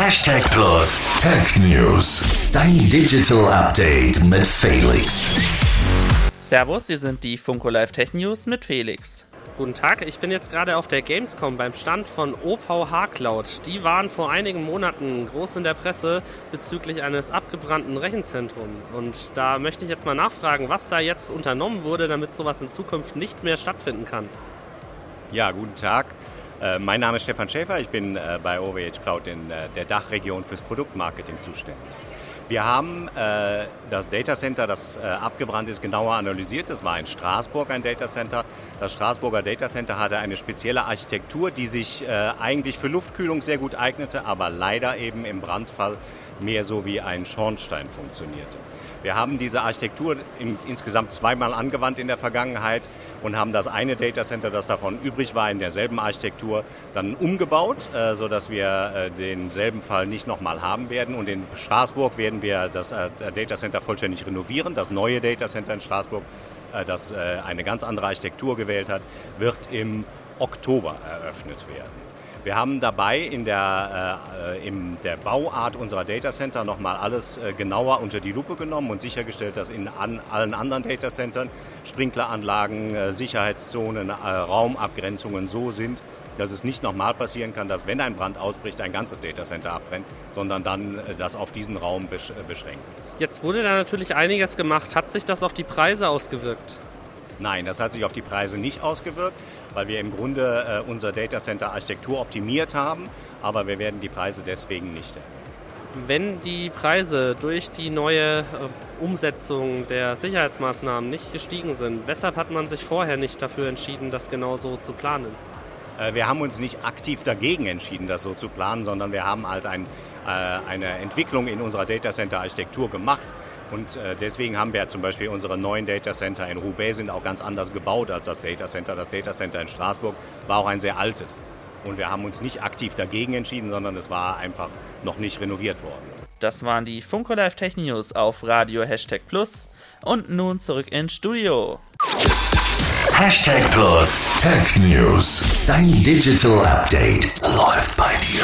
Hashtag Plus Tech News. Dein Digital Update mit Felix. Servus, hier sind die Funko Live Tech News mit Felix. Guten Tag, ich bin jetzt gerade auf der Gamescom beim Stand von OVH Cloud. Die waren vor einigen Monaten groß in der Presse bezüglich eines abgebrannten Rechenzentrums. Und da möchte ich jetzt mal nachfragen, was da jetzt unternommen wurde, damit sowas in Zukunft nicht mehr stattfinden kann. Ja, guten Tag. Äh, mein Name ist Stefan Schäfer, ich bin äh, bei OVH Cloud in äh, der Dachregion fürs Produktmarketing zuständig. Wir haben äh, das Datacenter, das äh, abgebrannt ist, genauer analysiert. Das war in Straßburg ein Datacenter. Das Straßburger Datacenter hatte eine spezielle Architektur, die sich äh, eigentlich für Luftkühlung sehr gut eignete, aber leider eben im Brandfall mehr so wie ein Schornstein funktionierte. Wir haben diese Architektur in, insgesamt zweimal angewandt in der Vergangenheit und haben das eine Datacenter, das davon übrig war, in derselben Architektur dann umgebaut, äh, sodass wir äh, denselben Fall nicht nochmal haben werden. Und in Straßburg werden wir das äh, Datacenter vollständig renovieren. Das neue Datacenter in Straßburg, äh, das äh, eine ganz andere Architektur gewählt hat, wird im Oktober eröffnet werden. Wir haben dabei in der, äh, in der Bauart unserer Datacenter nochmal alles äh, genauer unter die Lupe genommen und sichergestellt, dass in an, allen anderen Datacentern Sprinkleranlagen, äh, Sicherheitszonen, äh, Raumabgrenzungen so sind, dass es nicht nochmal passieren kann, dass wenn ein Brand ausbricht, ein ganzes Datacenter abbrennt, sondern dann äh, das auf diesen Raum besch beschränken. Jetzt wurde da natürlich einiges gemacht. Hat sich das auf die Preise ausgewirkt? Nein, das hat sich auf die Preise nicht ausgewirkt, weil wir im Grunde äh, unser Datacenter Architektur optimiert haben, aber wir werden die Preise deswegen nicht erhöhen. Wenn die Preise durch die neue äh, Umsetzung der Sicherheitsmaßnahmen nicht gestiegen sind, weshalb hat man sich vorher nicht dafür entschieden, das genau so zu planen? Äh, wir haben uns nicht aktiv dagegen entschieden, das so zu planen, sondern wir haben halt ein, äh, eine Entwicklung in unserer Datacenter-Architektur gemacht. Und äh, deswegen haben wir zum Beispiel unsere neuen Datacenter in Roubaix sind auch ganz anders gebaut als das Datacenter. Das Datacenter in Straßburg war auch ein sehr altes. Und wir haben uns nicht aktiv dagegen entschieden, sondern es war einfach noch nicht renoviert worden. Das waren die Funko Live Tech News auf Radio Hashtag Plus. Und nun zurück ins Studio. Hashtag Plus Tech News. Dein Digital Update läuft bei dir.